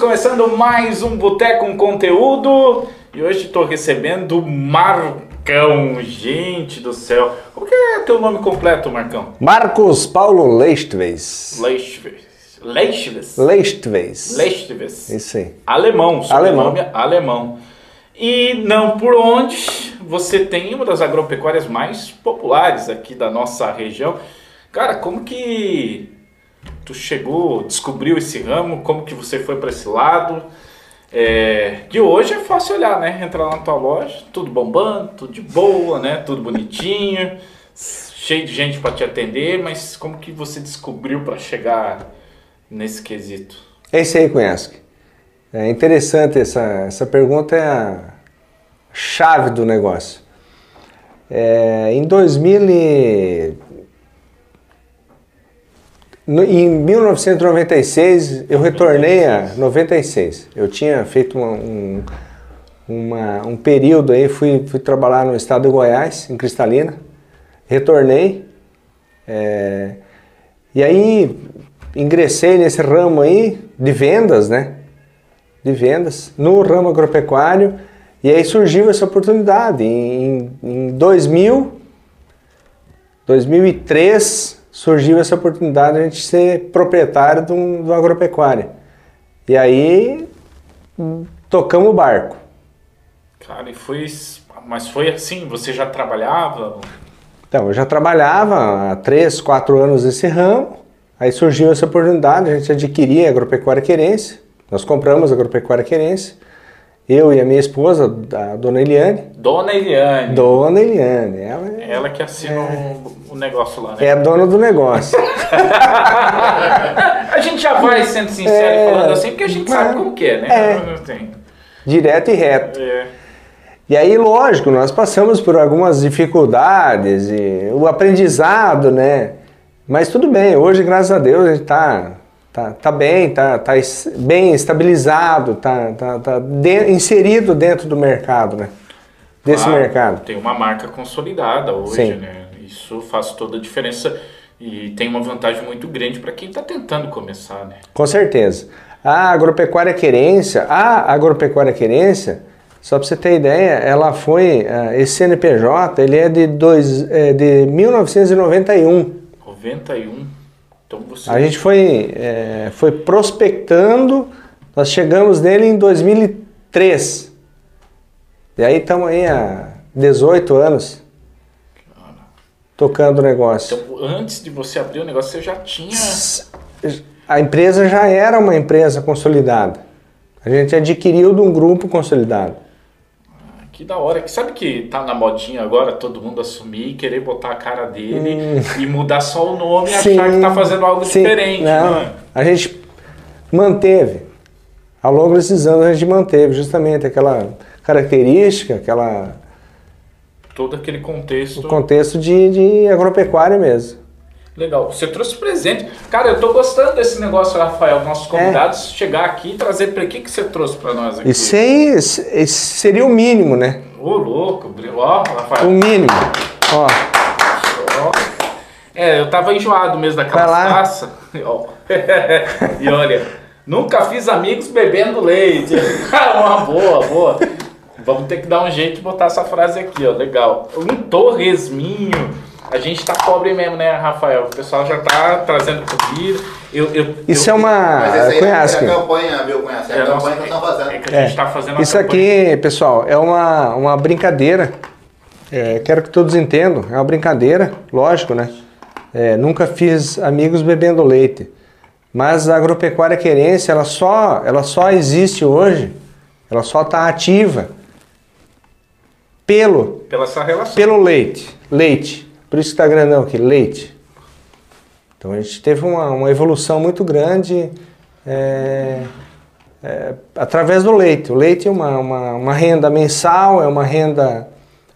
começando mais um Boteco com Conteúdo e hoje estou recebendo Marcão. Gente do céu, qual que é teu nome completo, Marcão? Marcos Paulo Leistves. Leistves. Leistves. Leistves. Leistves. Isso aí. Alemão, Alemão. alemão. E não por onde você tem uma das agropecuárias mais populares aqui da nossa região. Cara, como que tu chegou, descobriu esse ramo? Como que você foi para esse lado? É, de hoje é fácil olhar, né? Entrar na tua loja, tudo bombando, tudo de boa, né? Tudo bonitinho, cheio de gente para te atender, mas como que você descobriu para chegar nesse quesito? É isso aí, Cunhasque. É interessante essa, essa pergunta, é a chave do negócio. É, em 2000 e... no- em 1996, eu retornei a 96. Eu tinha feito uma- um, uma- um período aí, fui, fui trabalhar no estado de Goiás, em Cristalina. Retornei. é, e aí ingressei nesse ramo aí de vendas, né? De vendas no ramo agropecuário e aí surgiu essa oportunidade. Em, em 2000, 2003 surgiu essa oportunidade de a gente ser proprietário de um, de uma agropecuária. E aí tocamos o barco. Cara, e foi. Mas foi assim, você já trabalhava? Então, eu já trabalhava há 3, 4 anos nesse ramo, aí surgiu essa oportunidade, a gente adquiria a Agropecuária Querência, nós compramos a Agropecuária Querência, eu e a minha esposa, a dona Eliane, Dona Eliane. dona Eliane, ela é, Ela que assina o, o negócio lá, né? é a dona do negócio. A gente já vai sendo sincero É, falando assim, porque a gente sabe como que é, né? é. Direto e reto. É. E aí, lógico, nós passamos por algumas dificuldades e o aprendizado, né? Mas tudo bem, hoje, graças a Deus, a gente tá, tá, tá bem, tá, tá bem estabilizado, tá, tá, tá de- inserido dentro do mercado, né? Desse Claro, mercado. Tem uma marca consolidada hoje, Sim. né? Isso faz toda a diferença e tem uma vantagem muito grande para quem está tentando começar, né? Com certeza. A agropecuária querência, a agropecuária querência, só para você ter ideia, ela foi, ah, esse CNPJ, ele é de, dois, é de 1991. 91. Então você. A gente foi, é, foi prospectando, nós chegamos nele em 2003. E aí estamos aí há 18 anos tocando o negócio. Então, antes de você abrir o negócio, você já tinha. A empresa já era uma empresa consolidada. A gente adquiriu de um grupo consolidado. Que da hora. Sabe que tá na modinha agora todo mundo assumir querer botar a cara dele e mudar só o nome e achar que tá fazendo algo Hum. sim. diferente. Não, né? A gente manteve. Ao longo desses anos a gente manteve justamente aquela característica, aquela Todo aquele contexto. o contexto de, de agropecuária mesmo. Legal. Você trouxe presente. Cara, eu tô gostando desse negócio, Rafael. Nossos convidados chegar aqui e trazer para que que você trouxe para nós aqui? Isso aí seria o mínimo, né? Ô, louco. Ó, O Rafael. mínimo. Ó. É, eu tava enjoado mesmo daquela taça. E olha, nunca fiz amigos bebendo leite. Uma boa, boa. Vamos ter que dar um jeito de botar essa frase aqui, ó. Legal. Um torresminho. A gente tá pobre mesmo, né, Rafael? O pessoal já tá trazendo comida. Eu, eu, isso eu, é uma. Mas essa aí Conhece? é a campanha, viu? Conhece? É É, a nossa, campanha que nós estamos é fazendo. que a gente tá fazendo uma Isso campanha. aqui, pessoal, é uma, uma brincadeira. É, quero que todos entendam. É uma brincadeira, lógico, né? É, nunca fiz amigos bebendo leite. Mas a agropecuária querência, ela só, ela só existe hoje, ela só está ativa pelo, Pela essa relação. pelo leite. Leite. Por isso que está grandão aqui, leite. Então a gente teve uma, uma evolução muito grande é, é, através do leite. O leite é uma, uma, uma renda mensal, é uma renda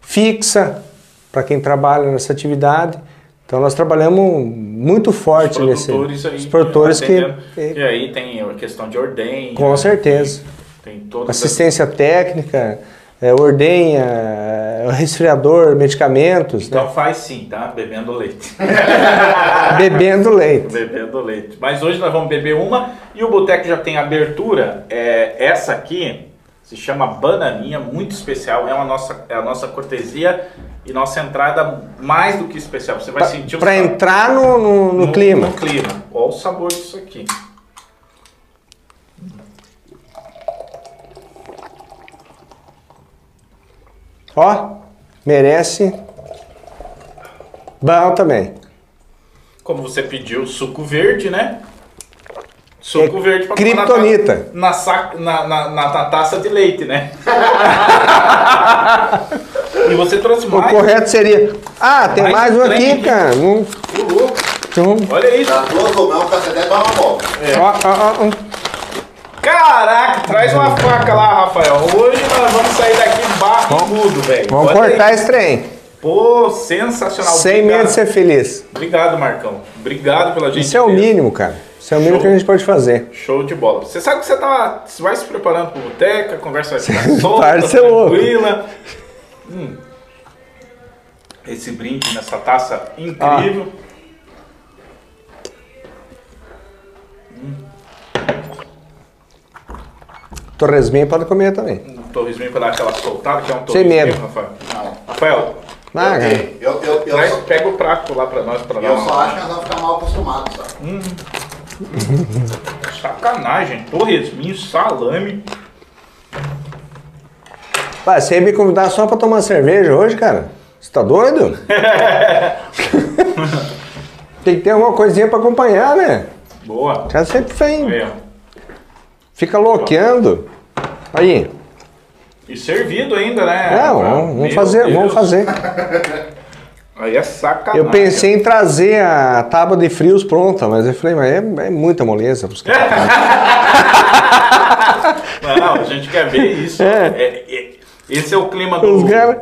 fixa para quem trabalha nessa atividade. Então nós trabalhamos muito forte Os nesse. produtores aí. os produtores que. E aí tem a questão de ordem. com né? certeza, Tem toda assistência técnica, é, ordenha, é, resfriador, medicamentos, né? Então faz sim, tá? Bebendo leite. bebendo leite. Bebendo leite. Mas hoje nós vamos beber uma e o boteco já tem abertura. É, essa aqui se chama Bananinha, muito especial. É, uma nossa, é a nossa cortesia e nossa entrada mais do que especial. Você vai Pra- sentir o Pra sabor. entrar no, no- no clima. No clima. Olha o sabor disso aqui. Ó, merece. Bom também. Como você pediu suco verde, né? Suco É verde pra criptonita. tomar na, na, na, na, na- na taça de leite, né? e você trouxe O mais. correto seria. Ah, tem Mais mais um aqui, aqui. cara. Um, então, Olha isso. Dá duas ou não, fica até dar uma volta. ó, ó, ó, Caraca, traz uma faca lá, Rafael. Hoje nós vamos sair daqui barrigudo, velho. Vamos Olha cortar aí. esse trem. Pô, sensacional. Sem Obrigado. medo de ser feliz. Obrigado, Marcão. Obrigado pela gente. Isso é o mínimo, cara. Isso é o mínimo Show. que a gente pode fazer. Show de bola. Você sabe que você tá, você vai se preparando pro boteca, a conversa vai ficar solta, Para louco. tranquila. Hum. Esse brinde nessa taça incrível. Torresminho pode comer também. Um torresminho pra dar aquela soltada, que é um Sem torresminho, medo. Rafael. Não. Rafael, Ah, cara. Ok. Eu, eu, eu, traz- só, pega o prato lá pra nós, pra dar eu só uma... acho que nós vamos ficar mal acostumados, sabe? Sacanagem, torresminho, salame. Pai, você ia me convidar só pra tomar cerveja hoje, cara? Você tá doido? Tem que ter alguma coisinha pra acompanhar, né? Boa. O cara sempre vem, ó. fica loqueando. Aí, E servido ainda, né? é, vamos, vamos fazer, Deus. vamos fazer. Aí é sacanagem. Eu pensei em trazer a tábua de frios pronta, mas eu falei, mas é, é muita moleza pros caras. Não, a gente quer ver isso. É. É, é, esse é o clima do, Os caras.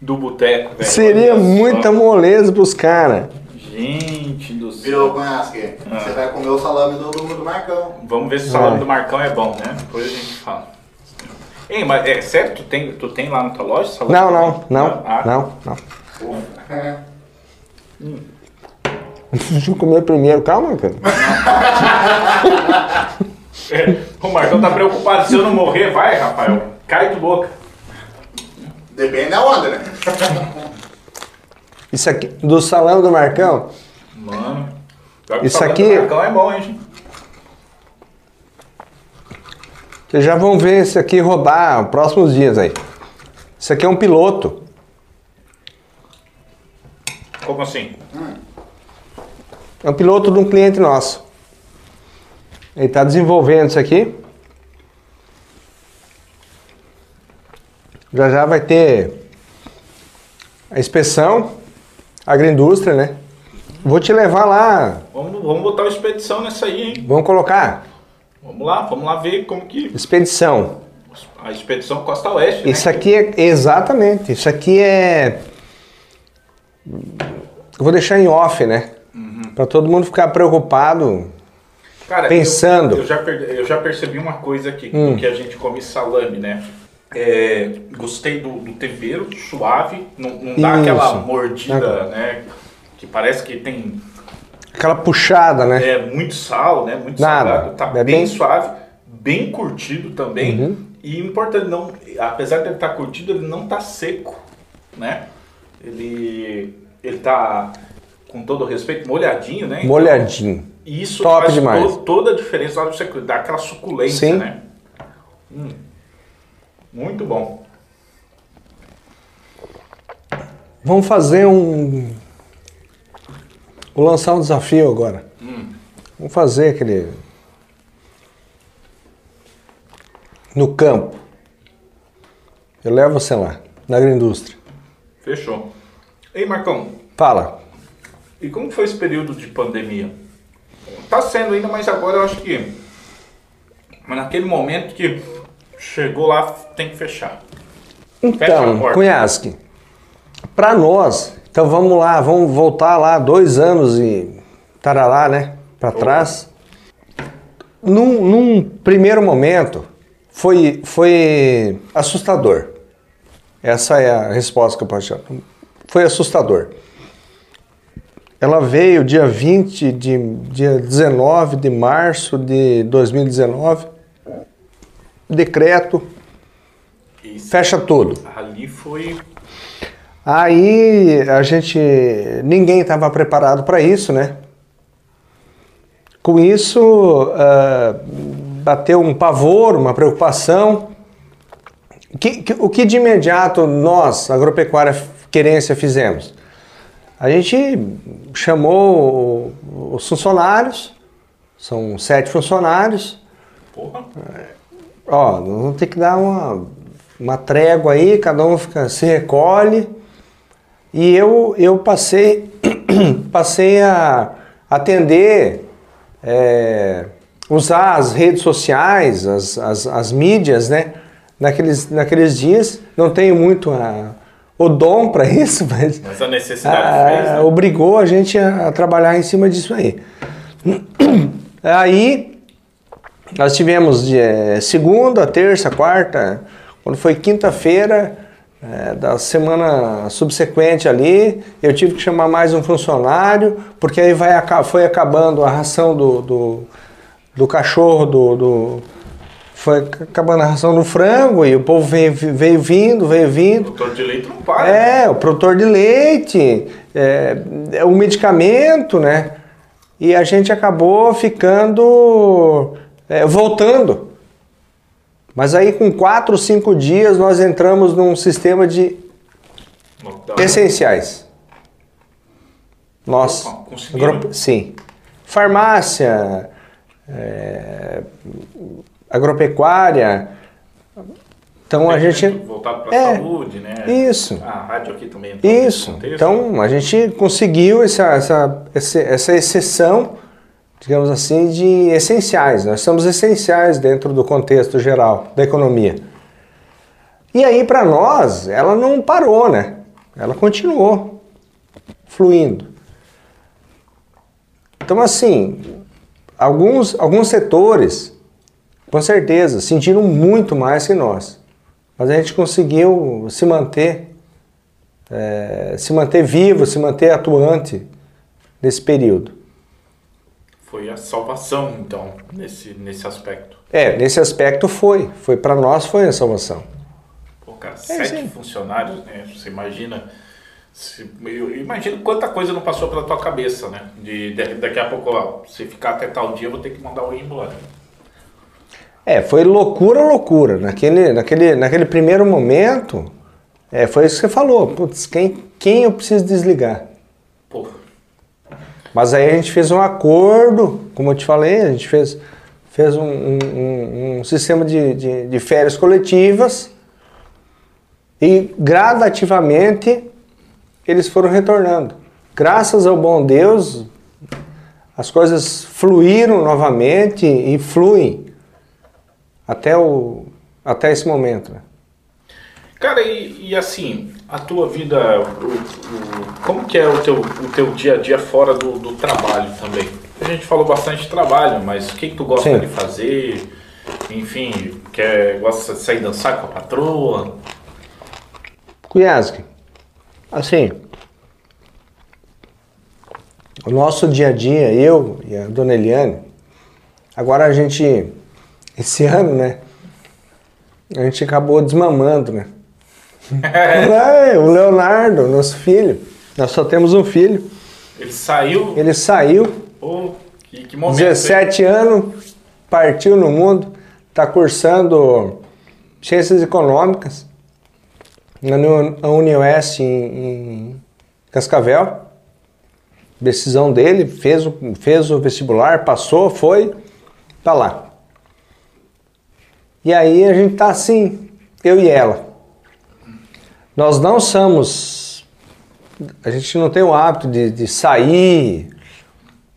do boteco, velho. Seria Olha só. muita moleza pros caras. Gente do céu. Virou conhasque. Ah. Você vai comer o salame do, do, do Marcão. Vamos ver se o salame É. do Marcão é bom, né? Depois a gente fala. Ei, mas é sério? Tu tem, tu tem lá na tua loja salame? Não, não, não, Ah, não, não. É. Deixa eu comer primeiro, calma, cara. é. O Marcão tá preocupado. Se eu não morrer, vai, Rafael. Cai de boca. Depende da onda, né? Isso aqui, do salão do Marcão, Mano. Isso aqui- do Marcão é bom, hein, gente? Vocês já vão ver esse aqui rodar próximos dias aí. Isso aqui é um piloto. Como assim? É um piloto de um cliente nosso. Ele está desenvolvendo isso aqui. Já já vai ter a inspeção, agroindústria, né? Vou te levar lá. Vamos, vamos botar uma expedição nessa aí, hein? Vamos colocar Vamos lá, vamos lá ver como que. expedição. A expedição Costa Oeste, né? Isso aqui é exatamente. Isso aqui é. Eu vou deixar em off, né? Para todo mundo ficar preocupado. Cara, Pensando. Hum. Eu, eu já, per- eu já percebi uma coisa aqui, do que a gente come salame, né? É, gostei do, do tempero, suave, não, não dá Isso. aquela mordida, né? Que parece que tem Aquela puxada, né? é, muito sal, né? Muito Nada. salgado. Tá É bem, bem- suave, bem curtido também. Uhum. E importante, não, apesar de ele estar curtido, ele não tá seco, né? Ele, ele tá, com todo respeito, molhadinho, né? Então, Molhadinho. isso Top faz demais. to- toda a diferença na hora de você dar aquela suculência, Sim. né? Hum. Muito bom. Vamos fazer um. Vou lançar um desafio agora. Vamos fazer aquele. No campo. Eu levo você lá, na agroindústria. Fechou. Ei, Marcão, Fala. e como foi esse período de pandemia? Tá sendo ainda, mas agora eu acho que. Mas naquele momento que chegou lá, tem que fechar. Fecha Então, porta. Cunhasque, para nós, então vamos lá, vamos voltar lá dois anos e tarará, né? Para trás. Num, num primeiro momento, foi, foi assustador. Essa é a resposta que eu posso dar. Foi assustador. Ela veio dia 20 de dia 19 de março de 2019. Decreto Isso. fecha tudo. Ali foi. Aí a gente ninguém estava preparado para isso, né? Com isso ah, bateu um pavor, uma preocupação. Que- que- o que de imediato nós, agropecuária querência, fizemos? A gente chamou os funcionários, são sete funcionários, Porra. ó, nós vamos ter que dar uma, uma trégua aí, cada um fica, se recolhe. E eu, eu passei, passei a atender, é, usar as redes sociais, as, as, as mídias, né? Naqueles, naqueles dias, não tenho muito a- o dom para isso, mas Mas a necessidade ah, fez, né? obrigou a gente a, a trabalhar em cima disso aí. Aí nós tivemos de, eh, segunda, terça, quarta, quando foi quinta-feira eh, da semana subsequente ali, eu tive que chamar mais um funcionário, porque aí vai, foi acabando a ração do, do, do cachorro, do, do- foi acabando a ração do frango, e o povo veio, veio vindo, veio O vindo. produtor de leite não para. É, o produtor de leite, é, é o medicamento, né? E a gente acabou ficando, é, voltando. Mas aí com quatro, cinco dias nós entramos num sistema de Lockdown. essenciais. Nós, Opa, agro- sim, farmácia, é, agropecuária. Então a gente Voltado para É, saúde, né? isso. A rádio aqui também. Isso. Então a gente conseguiu essa, essa, essa exceção, digamos assim, de essenciais. Nós somos essenciais dentro do contexto geral da economia. E aí, para nós, ela não parou, né? Ela continuou fluindo. Então, assim, alguns, alguns setores, com certeza, sentiram muito mais que nós. Mas a gente conseguiu se manter é, se manter vivo, se manter atuante nesse período. Foi a salvação, então, nesse, nesse aspecto. É, nesse aspecto foi, foi para nós foi a salvação. Pô, cara, É, sete sim. funcionários, né? Você imagina. Se, eu imagino quanta coisa não passou pela tua cabeça, né? De, de- daqui a pouco, ó, se ficar até tal dia, eu vou ter que mandar o embora. É, foi loucura, loucura. Naquele, naquele, naquele primeiro momento, é, foi isso que você falou. Putz, quem, quem eu preciso desligar? Mas aí a gente fez um acordo, como eu te falei, a gente fez, fez um, um- um- um sistema de, de, de férias coletivas e gradativamente eles foram retornando. Graças ao bom Deus, as coisas fluíram novamente e fluem até, o, até esse momento. né? Cara, e, e assim, a tua vida, o- o- como que é o teu, o teu dia a dia fora do, do trabalho também? A gente falou bastante de trabalho, mas o que, que tu gosta Sim. de fazer? Enfim, quer, gosta de sair dançar com a patroa? Kuyaski, assim, o nosso dia a dia, eu e a dona Eliane, agora a gente, esse ano, né, a gente acabou desmamando, né? É, o Leonardo, nosso filho, nós só temos um filho, Ele saiu, ele saiu, pô, que, que momento. hein? 17 anos, partiu no mundo, está cursando Ciências Econômicas na Uni- na Unioeste em, em Cascavel. Decisão dele, fez o, fez o vestibular, passou, foi, tá lá. E aí a gente tá assim, eu e ela. Nós não somos. A gente não tem o hábito de, de sair.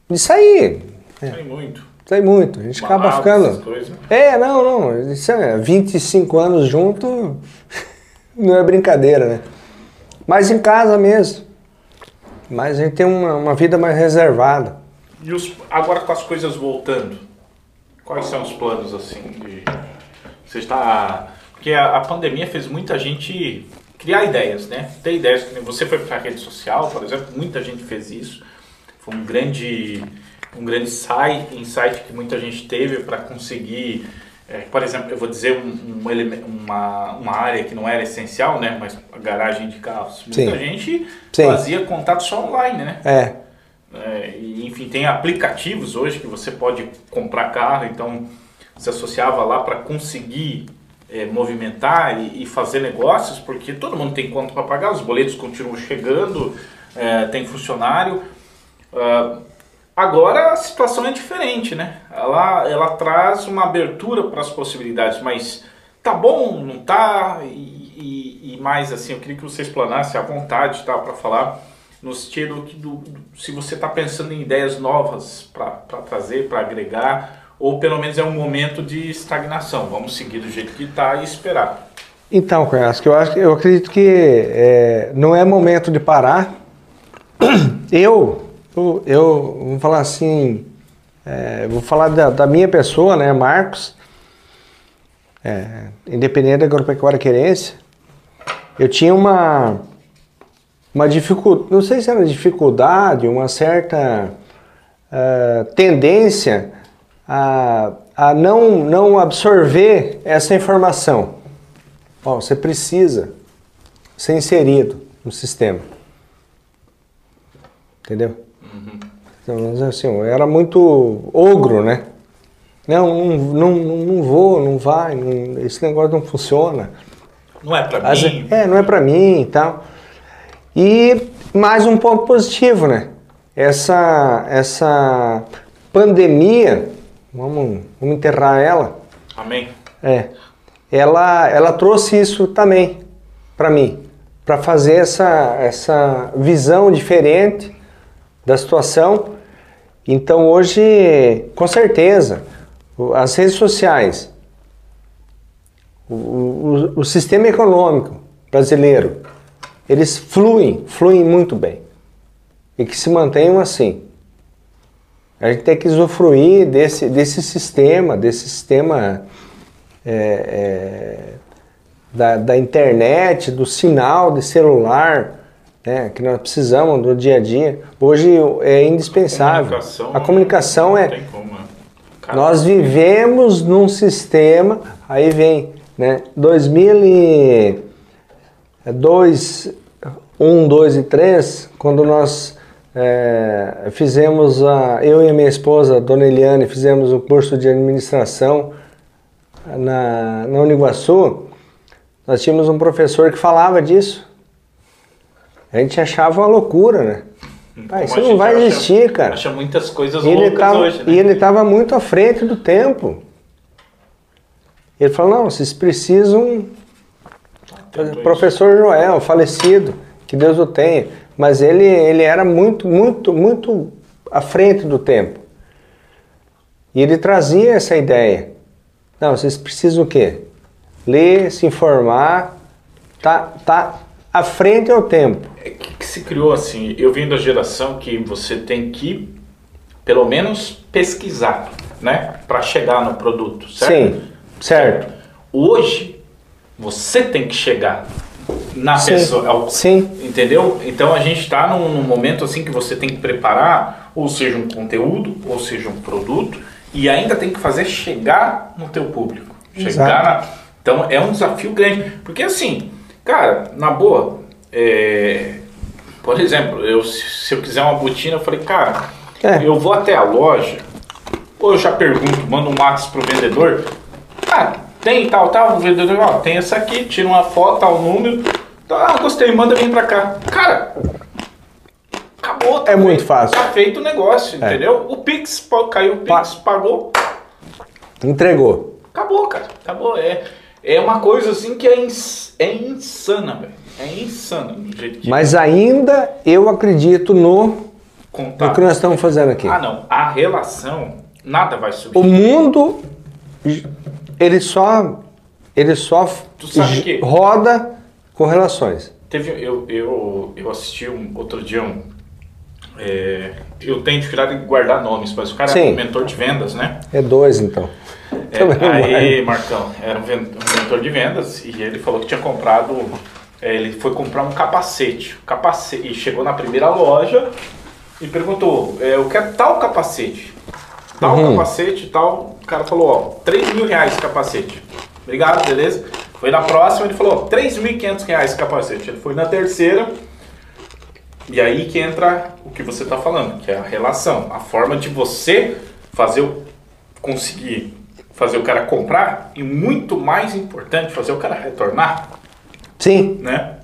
De sair. Sai muito. Sai muito. A gente acaba ficando. coisas. É, não, não. Isso é 25 anos junto não é brincadeira, né? Mas em casa mesmo. Mas a gente tem uma, uma vida mais reservada. E os, agora com as coisas voltando, quais são os planos assim de. Você está. Porque a, a pandemia fez muita gente criar ideias, né? Ter ideias. Você foi para a rede social, por exemplo, muita gente fez isso. Foi um grande, um grande insight, insight que muita gente teve para conseguir, é, por exemplo, eu vou dizer um, um uma, uma área que não era essencial, né? Mas a garagem de carros. Muita Sim. gente Sim. fazia contato só online, né? É, É, enfim, tem aplicativos hoje que você pode comprar carro, então se associava lá para conseguir é, movimentar e, e fazer negócios, porque todo mundo tem conta para pagar, os boletos continuam chegando, é, tem funcionário. Ah, agora a situação é diferente, né? Ela, ela traz uma abertura para as possibilidades, mas tá bom, não tá? E, e- e mais assim, eu queria que você explanasse à vontade tá, para falar no sentido do, do- se você está pensando em ideias novas para trazer, para agregar, ou pelo menos é um momento de estagnação. Vamos seguir do jeito que está e esperar. Então, Cunhasco, eu, acho, que- eu acredito que é, não é momento de parar. Eu, eu, eu vou falar assim, é, vou falar da, da minha pessoa, né, Marcos, é, independente da agropecuária querência, eu tinha uma, uma dificuldade, não sei se era dificuldade, uma certa eh, tendência a, a não, não absorver essa informação. Ó, você precisa ser inserido no sistema. Entendeu? Então, assim, eu era muito ogro, né? Não, não, não, não, vou, não vai, não- esse negócio não funciona. Não é para mim. É, não é pra mim e tal. E mais um ponto positivo, né? Essa, essa pandemia, vamos, vamos enterrar ela, Amém. é, ela, ela trouxe isso também para mim, para fazer essa, essa visão diferente da situação. Então hoje, com certeza, as redes sociais, o, o, o sistema econômico brasileiro, eles fluem, fluem muito bem. E que se mantenham assim. A gente tem que usufruir desse, desse sistema, desse sistema é, é, da, da internet, do sinal de celular, né, que nós precisamos do dia a dia. Hoje é indispensável. Comunicação, a comunicação é. né? Nós vivemos num sistema, aí vem, né, 2002, 1, 2 e 3, quando nós é, fizemos, a, eu e a minha esposa, Dona Eliane, fizemos o curso de administração na, na Uniguaçu, nós tínhamos um professor que falava disso. A gente achava uma loucura, né? Pai, como isso a não vai acha- existir, cara. Acha muitas coisas E ele loucas tava, hoje, né? e ele estava muito à frente do tempo. Ele falou, não, vocês precisam... Isso. Professor Joel, falecido, que Deus o tenha. Mas ele, ele era muito, muito, muito à frente do tempo. E ele trazia essa ideia. Não, vocês precisam o quê? Ler, se informar, tá, tá à frente ao tempo. É que, que se criou assim, eu vim da geração que você tem que, pelo menos, pesquisar, né? Para chegar no produto, certo? Sim, certo. Hoje, você tem que chegar na Sim, pessoa. ao- sim. Entendeu? Então a gente está num, num momento assim que você tem que preparar, ou seja, um conteúdo, ou seja, um produto, e ainda tem que fazer chegar no teu público. Chegar na. Então é um desafio grande. Porque assim, cara, na boa, é, por exemplo, eu, se eu quiser uma botina, eu falei, cara, É. eu vou até a loja, ou eu já pergunto, mando um WhatsApp pro vendedor, ah, tem tal, tal, o vendedor, ó, tem essa aqui, tira uma foto, tal número, ah, gostei, manda vir pra cá. Cara, acabou. tá É muito feito, fácil. Tá feito o negócio, É. entendeu? O Pix, caiu o Pix, pagou, Entregou. acabou, cara, acabou. É, é uma coisa assim que é, ins- é insana, velho. É insana do jeito que Mas ainda eu acredito no, no contar. que nós estamos fazendo aqui. Ah, não, a relação, nada vai subir. O mundo, ele só, ele só Tu sabe que- roda com relações. Teve, eu, eu, eu assisti um, outro dia um. é, eu tenho dificuldade em guardar nomes, mas o cara é Sim. um mentor de vendas, né? É dois, então. É, aí. Marcão, era um mentor de vendas e ele falou que tinha comprado É, ele foi comprar um capacete. capacete e chegou na primeira loja e perguntou: é, Eu quero tal capacete. Tal Uhum. capacete, tal. O cara falou: Ó, 3 mil reais esse capacete. Obrigado, beleza? Foi na próxima, ele falou: 3.500 reais esse capacete. Ele foi na terceira. E aí que entra o que você está falando, que é a relação, a forma de você fazer o, conseguir fazer o cara comprar e muito mais importante, fazer o cara retornar, Sim. né?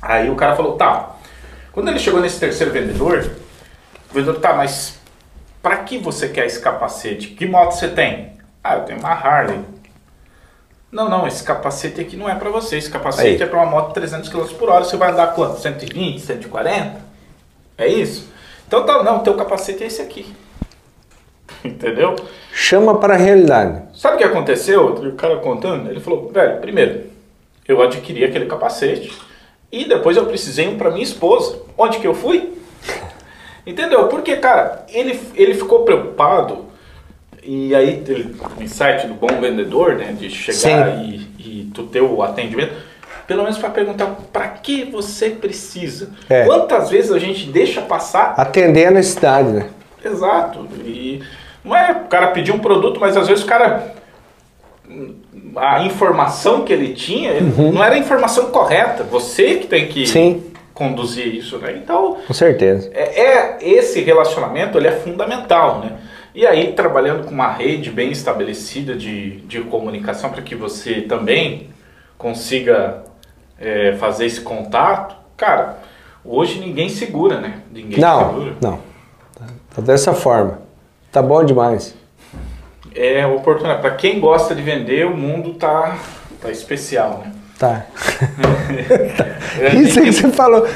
Aí o cara falou, tá. Quando ele chegou nesse terceiro vendedor, o vendedor, tá, mas para que você quer esse capacete? Que moto você tem? Ah, eu tenho uma Harley. Não, não, esse capacete aqui não é para você. Esse capacete Aí. é para uma moto de 300 km por hora. Você vai andar quanto? 120, 140? É isso? Então tá, não, teu capacete é esse aqui. Entendeu? Chama para a realidade. Sabe o que aconteceu? O cara contando, ele falou, velho, primeiro, eu adquiri aquele capacete e depois eu precisei um para minha esposa. Onde que eu fui? Entendeu? Porque, cara, ele, ele ficou preocupado e aí o insight do bom vendedor, né, de chegar e, e tu ter o atendimento, pelo menos para perguntar para que você precisa. É. Quantas vezes a gente deixa passar Atender a necessidade, né? Exato. E não é o cara pedir um produto, mas às vezes o cara. A informação que ele tinha ele- não era a informação correta. Você que tem que Uhum. Sim. Conduzir isso, né? Então, Com certeza. é, é- esse relacionamento ele é fundamental, né? E aí, trabalhando com uma rede bem estabelecida de, de comunicação para que você também consiga é, fazer esse contato, cara, hoje ninguém segura, né? Ninguém Não, segura. não. Tá- dessa forma. Tá bom demais. É oportunidade. Para quem gosta de vender, o mundo tá, tá especial, né? Tá. É, Isso aí que você falou.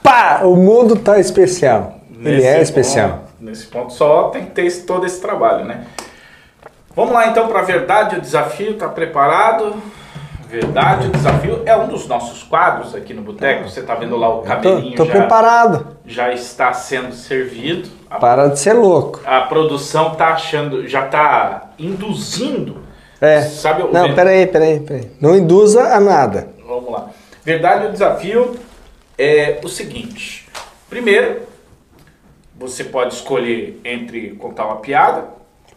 Pá, o mundo tá especial. Ele nesse é especial. ponto- nesse ponto só tem que ter esse- todo esse trabalho, né? Vamos lá então para a verdade o desafio. Tá preparado? Verdade o desafio é um dos nossos quadros aqui no Boteco. Você tá vendo lá o Tô, cabelinho tô já, preparado. já está sendo servido. A, Para de ser louco. a produção tá achando, já tá induzindo. É. Sabe Não, ven- peraí, peraí, peraí. Não induza a nada. Vamos lá. Verdade ou desafio é o seguinte. Primeiro, você pode escolher entre contar uma piada,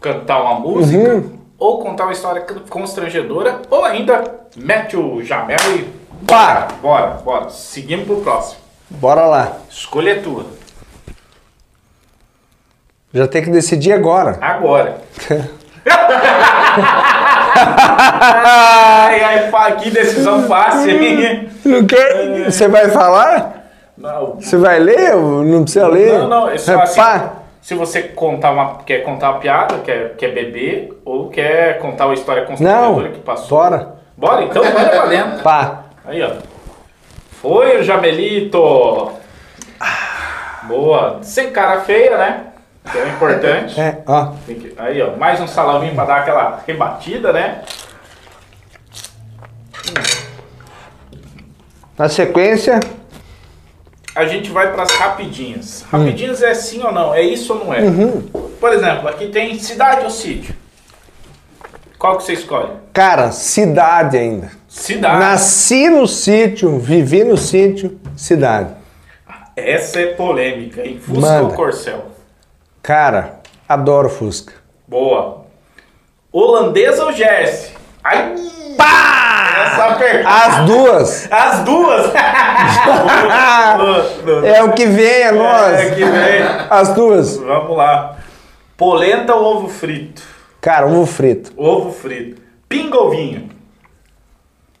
cantar uma música, Uhum. ou contar uma história constrangedora, ou ainda mete o jamel e Pá! bora, bora. Seguimos pro próximo. Bora lá. Escolha é tua. Já tem que decidir agora. Agora. ai, ai, que decisão fácil, hein? Não quer? Você vai falar? Não, Você vai ler? ou Não precisa ler? Não, não, é só assim. Pá. Se você contar uma, quer contar uma piada, quer, quer beber, ou quer contar uma história constrangedora que passou. bora. Bora, então manda valendo. Pá. Aí, ó. Foi o Jamelito. Boa. Sem cara feia, né? Que é o importante. É, ó. Que- Aí, ó. Mais um salaminho pra dar aquela rebatida, né? Na sequência, A gente vai pras rapidinhas. Rapidinhas é sim ou não? É isso ou não é? Por exemplo, aqui tem cidade ou sítio? Qual que você escolhe? cara, cidade ainda. Cidade. Nasci no sítio, vivi no sítio, cidade. Essa é polêmica, hein? Fusca Manda. ou Corcel? Cara, adoro Fusca. Boa. Holandesa ou Jersey? Ai, Pá! essa apertada. As duas. As duas. É o que vem, é nós. É que vem. As duas. Vamos lá. Polenta ou ovo frito? Cara, ovo frito. Ovo frito. Pinga ou vinho?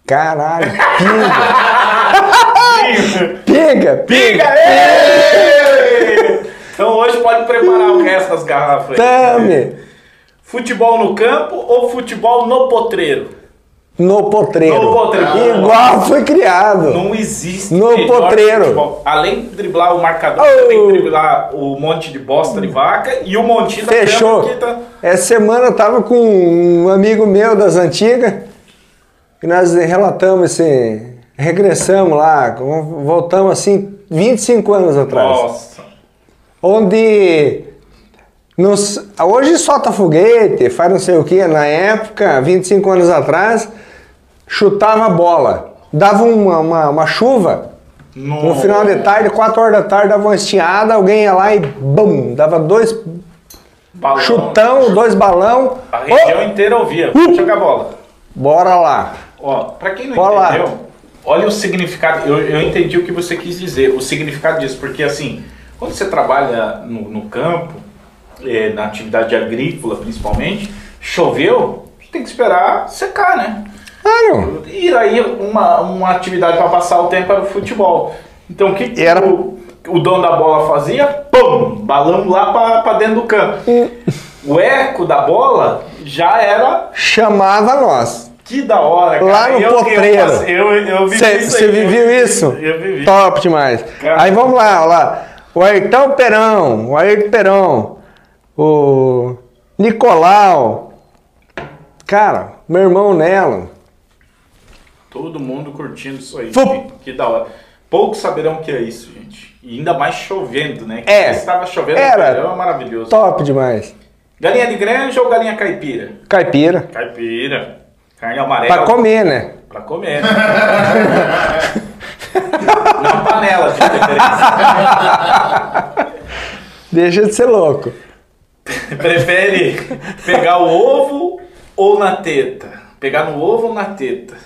Caralho, pinga. Pinga, Pinga! pinga. ê! Então hoje pode preparar das garrafas. aí. Futebol no campo ou futebol no potreiro? No potreiro. No potreiro. Igual foi criado. Não existe. No potreiro. futebol. Além de driblar o marcador, Oh. também driblar o monte de bosta de vaca e o montinho da Fechou. que tá... Essa semana eu tava com um amigo meu das antigas e nós relatamos esse. Regressamos lá, voltamos assim 25 anos atrás. Nossa. Onde nos, hoje solta foguete, faz não sei o que, na época, 25 anos atrás, chutava bola. dava uma, uma, uma chuva, no final de tarde, 4 horas da tarde, dava uma estiada, alguém ia lá e bum, dava dois Balão. chutão, dois balão. A região Ô, inteira ouvia. Joga a bola. bora lá. Ó, pra quem não Bora lá. entendeu, olha o significado. Eu, eu entendi o que você quis dizer, o significado disso, porque assim, quando você trabalha no, no campo, eh, na atividade agrícola principalmente, choveu, tem que esperar secar, né? Claro. E aí uma, uma atividade para passar o tempo era o futebol. Então o que que Era- o, o dono da bola fazia? Pum! Balão lá para dentro do campo. O eco da bola já era Chamava nós. que da hora, cara. Lá no eu, potreiro. Eu, eu, eu vivi isso Você viveu eu, isso? Eu vivi. Top demais. Cara. Aí vamos lá, ó lá. O Ayrton Perão, o Ayrton Perão, o Nicolau. Cara, meu irmão Nelo. Todo mundo curtindo isso aí. Que, que da hora. Poucos saberão o que é isso, gente. E ainda mais chovendo, né? Que É. Estava chovendo, Era. era maravilhoso. Top demais. Galinha de granja ou galinha caipira? Caipira. Caipira. Carne amarela. Pra comer, né? Pra comer. né? Não panela de preferência. Deixa de ser louco. Prefere pegar o ovo ou na teta? Pegar no ovo ou na teta?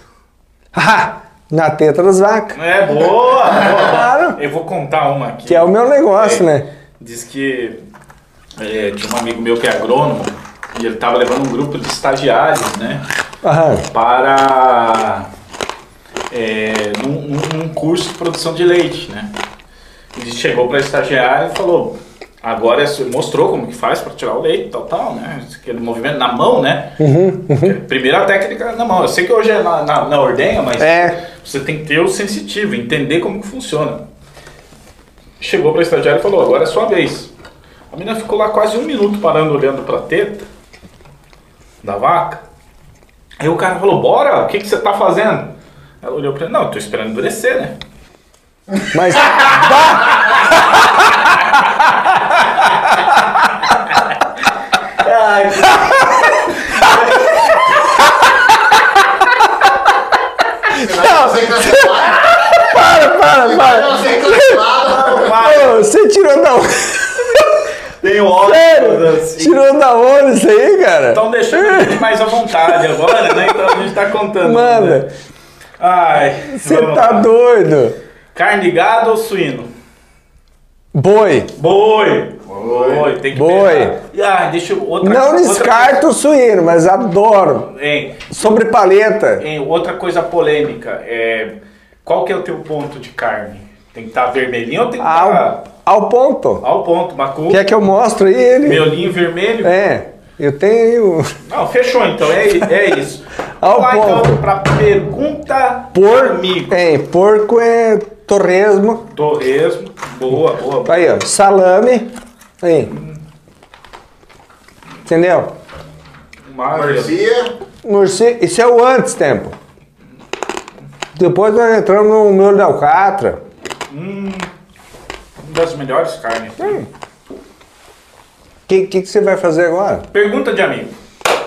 Ah, na teta das vacas. É boa, boa. Claro. Eu vou contar uma aqui. Que é o meu negócio, É. né? Diz que é, tinha um amigo meu que é agrônomo e ele estava levando um grupo de estagiários, né? Aham. Para é, num, num- curso de produção de leite, né? Ele chegou para estagiário e falou, agora mostrou como que faz para tirar o leite, tal, tal, né? Aquele movimento na mão, né? Primeira técnica na mão. Eu sei que hoje é na, na, na ordenha, mas É. você tem que ter o sensitivo, entender como que funciona. Chegou para estagiário e falou, agora é sua vez. A menina ficou lá quase um minuto parando olhando para a teta da vaca. Aí o cara falou, bora, o que, que você tá fazendo? Ela olhou pra ele, não, eu tô esperando endurecer, né? Mas. Cancelado. Para, para, para. Ô, você tirou da onde? tem óculos Sério? assim. Tirou da onde isso aí, cara? Estão deixando a gente mais à vontade agora, né? Então a gente tá contando. Manda. né? Ai, Você tá lá. doido. Carne de gado ou suíno? Boi. Boi. Boi, tem que Boi. pegar. E, ah, deixa eu... Outra, Não outra descarto o suíno, mas adoro. coisa- Hein, Sobre paleta. hein, outra coisa polêmica. É, qual que é o teu ponto de carne? Tem que estar vermelhinho ou tem que estar Ao, ao ponto. ao ponto? Macu, Quer que eu mostre aí ele? miolinho vermelho? É, eu tenho. Não, fechou então, é, é isso. Ao Vamos lá ponto. então pra pergunta Por... amigo. É, porco é torresmo. Torresmo, boa, boa. boa. Aí, ó, salame. Aí. Entendeu? Mercia. Morcego, isso é o antes tempo. Depois nós entramos no molho de alcatra. Uma das melhores carnes. O que, que, que você vai fazer agora? Pergunta de amigo.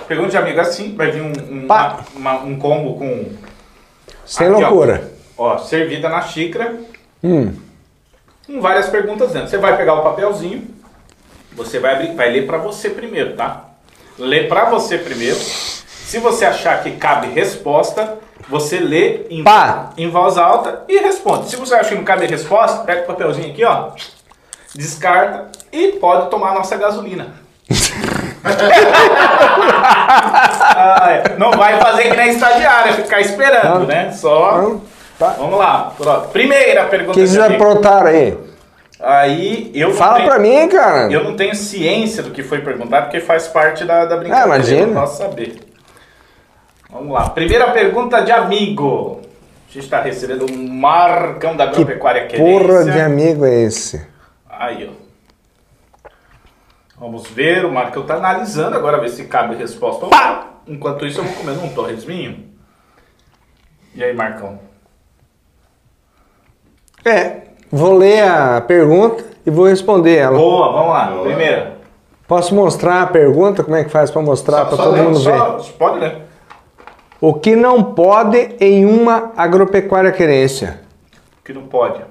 Pergunta de amigo assim, vai vir um, um, Pá. uma- um combo com. Sem Aqui, loucura. Ó, servida na xícara, Hum. com várias perguntas dentro. Você vai pegar o papelzinho, você vai, abrir, vai ler pra você primeiro, tá? Lê pra você primeiro. Se você achar que cabe resposta, você lê em, em voz alta e responde. Se você acha que não cabe resposta, pega o papelzinho aqui, ó. Descarta e pode tomar a nossa gasolina. Ah, é. Não vai fazer que nem estagiária, ficar esperando, né? Só. Tá. Vamos lá. Primeira O pergunta. que de vocês aprontaram aí? Aí eu Fala tenho- pra mim, cara. Eu não tenho ciência do que foi perguntado, porque faz parte da, da brincadeira. Ah, imagina. Eu não posso saber. Vamos lá. Primeira pergunta de amigo. A gente está recebendo um Marcão da Que Agropecuária porra de amigo é esse? Aí, ó. Vamos ver, o Marcão tá analisando agora, ver se cabe resposta não. Enquanto isso, eu vou comendo um torresminho. E aí, Marcão? É, vou ler a pergunta e vou responder ela. Boa, vamos lá. Boa. Primeira. Posso mostrar a pergunta? Como é que faz pra mostrar pra Só todo lê, mundo ver? só- Pode ler. O que não pode em uma agropecuária querência? Que não pode.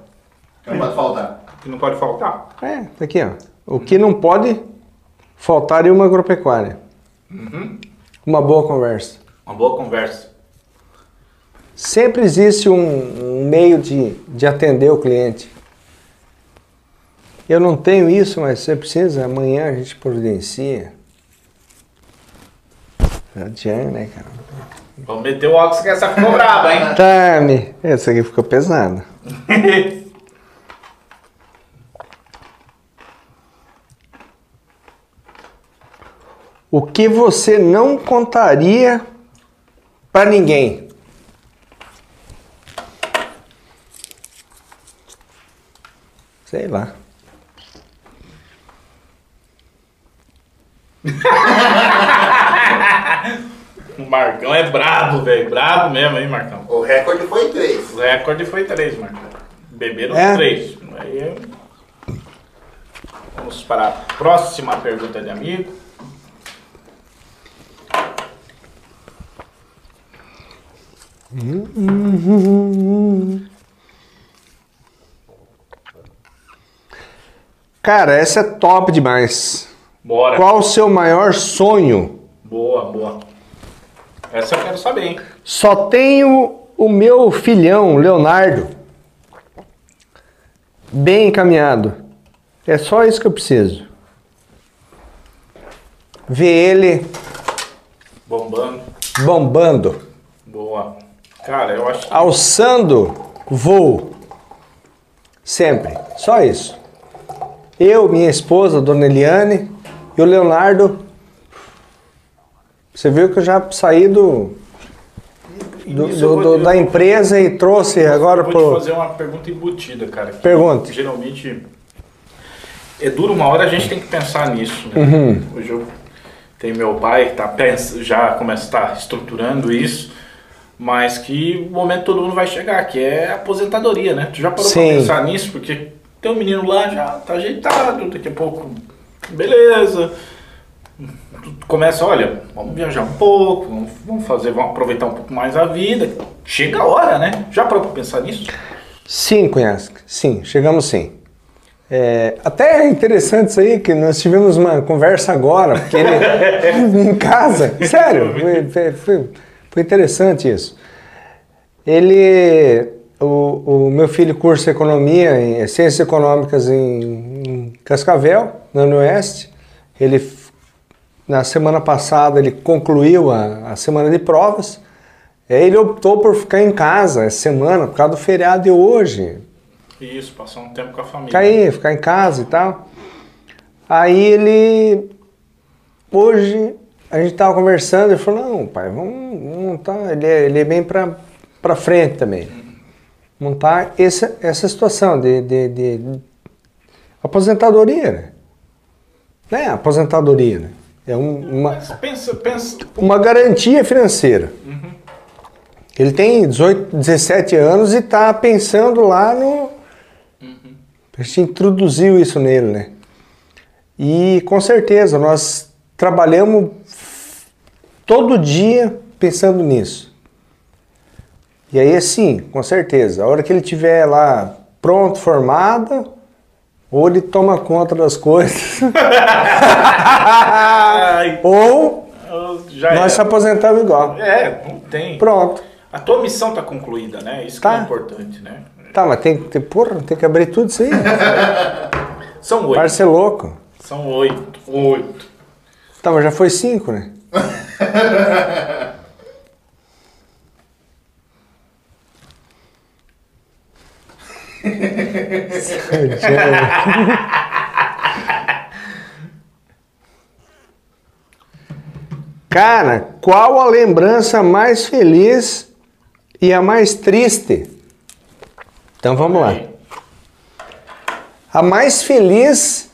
Não pode faltar. Que não pode faltar. É, tá aqui, ó. O que não pode faltar em uma agropecuária? Uma boa conversa. Uma boa conversa. Sempre existe um, um meio de, de atender o cliente. Eu não tenho isso, mas você precisa, amanhã a gente providencia. Adianta, né, cara? Vamos meter o óculos que essa ficou braba, hein? Tá, me. Essa aqui ficou pesada. O que você não contaria pra ninguém? Sei lá. o Marcão é brabo, velho. Brabo mesmo, hein, Marcão? O recorde foi três. O recorde foi três, Marcão. Beberam É? três. Aí eu- Vamos para a próxima pergunta de amigo. Cara, essa é top demais. Bora. Qual o seu maior sonho? Boa, boa. Essa eu quero saber, hein? Só tenho o meu filhão, Leonardo, bem encaminhado. É só isso que eu preciso. Ver ele Bombando. bombando, Boa. Cara, eu acho que alçando voo. Sempre. Só isso. Eu, minha esposa, Dona Eliane, e o Leonardo. Você viu que eu já saí do, do- do- do- da empresa e trouxe agora eu vou pro. fazer uma pergunta embutida, cara. que Pergunte. Geralmente é duro uma hora a gente tem que pensar nisso. Né? Uhum. Hoje eu tenho meu pai que tá já começa a estar estruturando isso, mas que o momento todo mundo vai chegar, que é a aposentadoria, né? Tu já parou pra pensar nisso? Porque tem um menino lá já tá ajeitado, daqui a pouco, beleza. Tu começa, olha, vamos viajar um pouco, vamos- fazer, vamos aproveitar um pouco mais a vida. Chega a hora, né? Já parou pra pensar nisso? Sim, Cunhasco. Sim, chegamos sim. É, até é interessante isso aí, que nós tivemos uma conversa agora, ele, em casa, sério, foi- foi- foi interessante isso. Ele, o, o meu filho cursa economia, em, ciências econômicas em, em Cascavel, no Oeste. Ele, na semana passada, ele concluiu a, a semana de provas. Ele optou por ficar em casa essa semana, por causa do feriado de hoje. Isso, passar um tempo com a família. Ficar aí, ficar em casa e tal. Aí ele. Hoje a gente tava conversando, ele falou, não, pai, vamos montar. Ele é, ele é bem pra frente também. Montar essa, essa situação de, de, de aposentadoria, né? Não é aposentadoria, né? É um- uma, pensa, pensa. uma garantia financeira. Ele tem 18, 17 anos e está pensando lá no. A gente introduziu isso nele, né? E com certeza nós trabalhamos todo dia pensando nisso. E aí, assim, com certeza, a hora que ele tiver lá pronto, formado, ou ele toma conta das coisas, ou já nós se é. aposentamos igual. É, não tem. Pronto. A tua missão tá concluída, né? Isso Tá. que é importante, né? Tá, mas tem que ter, porra, tem que abrir tudo isso aí. São oito. Parece ser louco. São oito. Oito. Tá, mas já foi cinco, né? Cara, qual a lembrança mais feliz e a mais triste? Então vamos lá. A mais feliz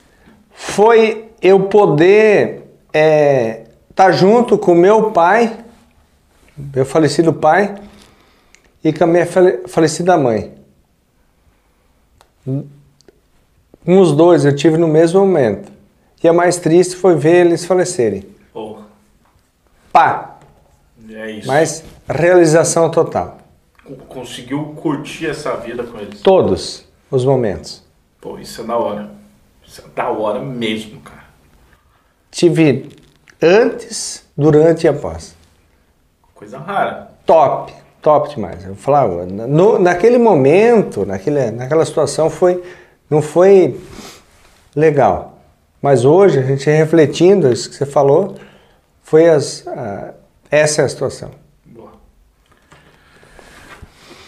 foi eu poder estar junto com meu pai, meu falecido pai, e com a minha fale- falecida mãe. Com os dois eu tive no mesmo momento. E a mais triste foi ver eles falecerem. Porra. Pá! É isso. Mas realização total. Conseguiu curtir essa vida com eles. Todos os momentos. Pô, isso é da hora. Isso é da hora mesmo, cara. Tive antes, durante e após. Coisa rara. Top, top demais. Eu falava, no, naquele momento, naquele, naquela situação, foi, não foi legal. Mas hoje, a gente refletindo isso que você falou, foi as, a- essa é a situação. Boa.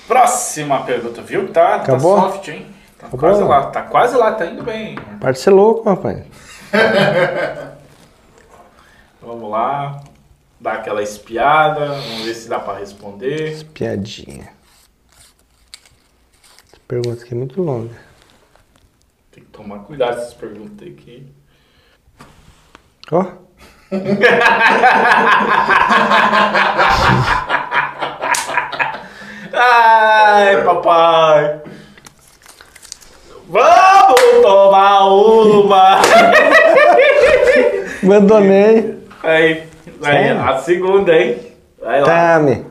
Próxima pergunta, viu? Tá, Acabou? tá soft, hein? Tá Acabou? quase lá, tá quase lá, tá indo bem. Parte ser louco, rapaz. Vamos lá. Dar aquela espiada, vamos ver se dá pra responder. Piadinha. Essa pergunta aqui é muito longa. Tem que tomar cuidado com essas perguntas aqui. Ó, Ai, papai. Vamos tomar uma. abandonei. Aí, aí a segunda, hein? Vai lá. Tame.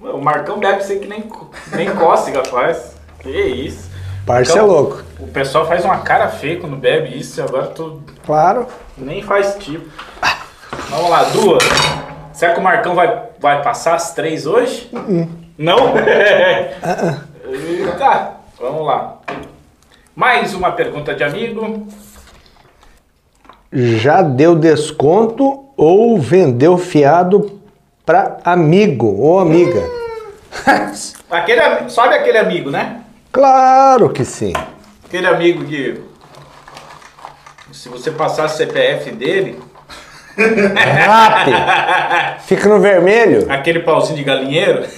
O Marcão deve ser que nem, nem cócega faz. Que isso. Parte ser Então- louco. O pessoal faz uma cara feia quando bebe isso e agora tu Claro. nem faz tipo. Vamos lá, duas. Será que o Marcão vai, vai passar as três hoje? Não? tá, vamos lá. Mais uma pergunta de amigo. Já deu desconto ou vendeu fiado para amigo ou amiga? Aquele, sabe aquele amigo, né? claro que sim. Aquele amigo que. Se você passar o CPF dele, Rápido. Fica no vermelho. aquele pauzinho de galinheiro,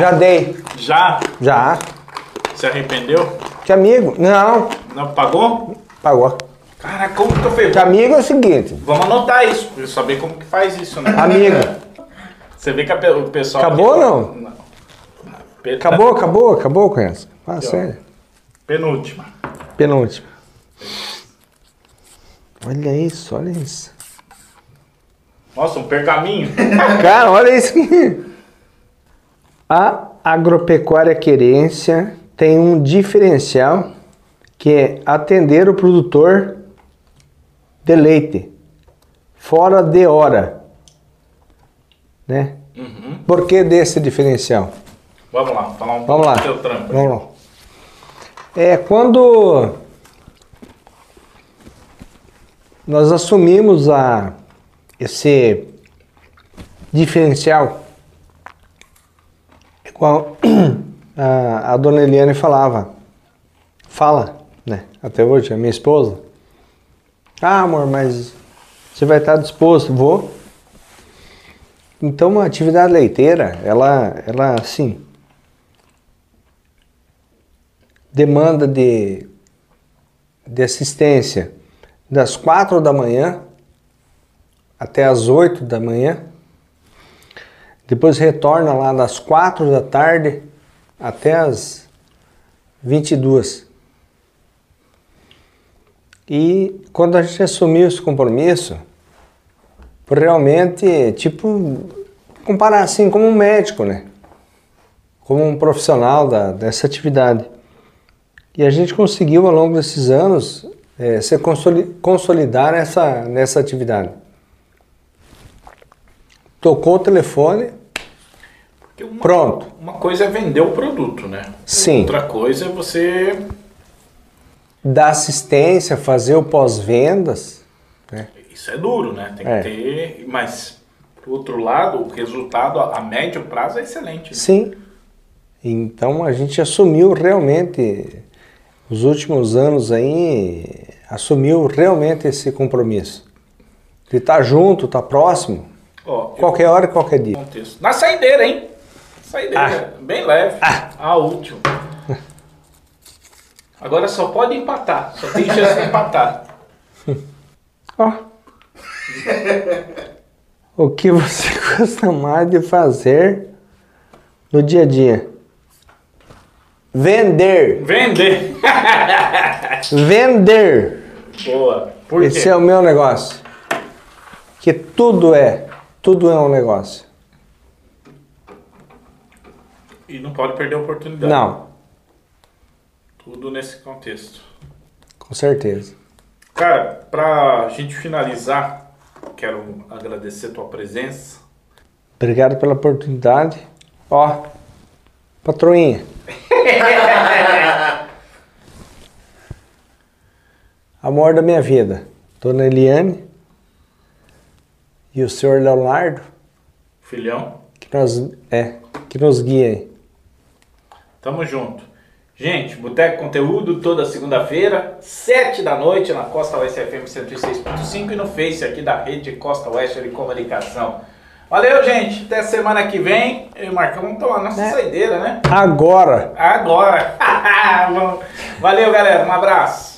Já dei. já Já. se arrependeu? Que amigo? Não. Não pagou? Pagou. Cara, como que eu? Que amigo é o seguinte. Vamos anotar isso, pra eu saber como que faz isso, né? Amigo. Você vê que a o pessoal. Acabou ou não? Pe- Acabou, acabou, acabou com essa. Ah, sério. Penúltima. Penúltima. Olha isso, olha isso. Nossa, um pergaminho. Cara, olha isso aqui. A agropecuária querência tem um diferencial que é atender o produtor de leite fora de hora. Né? Uhum. Por que desse diferencial? Vamos lá, falar um Vamos lá. do teu trampo. Vamos lá. É quando nós assumimos a esse diferencial, igual a, a dona Eliane falava, fala, né? Até hoje, a minha esposa. Ah, amor, mas você vai estar disposto? Vou. Então, uma atividade leiteira, ela, ela assim, demanda de, de assistência das quatro da manhã até as oito da manhã. Depois retorna lá das quatro da tarde até as 22. E quando a gente assumiu esse compromisso, por realmente, tipo, comparar assim como um médico, né? Como um profissional da, dessa atividade. E a gente conseguiu ao longo desses anos eh, se consoli- consolidar nessa, nessa atividade. Tocou o telefone, Porque uma, pronto. Uma coisa é vender o produto, né? Sim. Outra coisa é você. Dar assistência, fazer o pós-vendas. Né? Isso é duro, né? Tem É. que ter. Mas, por outro lado, o resultado a médio prazo é excelente. né? Sim. Então a gente assumiu realmente, os últimos anos aí, assumiu realmente esse compromisso. De estar junto, estar próximo, Ó, eu- qualquer hora, qualquer dia. contexto. Na saideira, hein? Saideira, bem leve. A última. Agora só pode empatar. Só tem chance de empatar. Ó. o que você gosta mais de fazer no dia a dia? Vender. Vender. Vender. Boa. Por quê? Esse é o meu negócio. Que tudo é Tudo é um negócio. E não pode perder a oportunidade. Não, Tudo nesse contexto. com certeza. Cara, pra gente finalizar, quero agradecer a tua presença. Obrigado pela oportunidade. Ó, patroinha. Amor da minha vida, Dona Eliane e o senhor Leonardo, Filhão, que nos, é, que nos guiem. tamo junto. Gente, Boteco Conteúdo toda segunda-feira, 7 da noite na Costa Oeste FM 106.5 e no Face aqui da rede Costa Oeste de Comunicação. Valeu, gente. Até semana que vem. Eu e o Marcão vamos tomar nossa Né? saideira, né? Agora! Agora. Valeu, galera. Um abraço.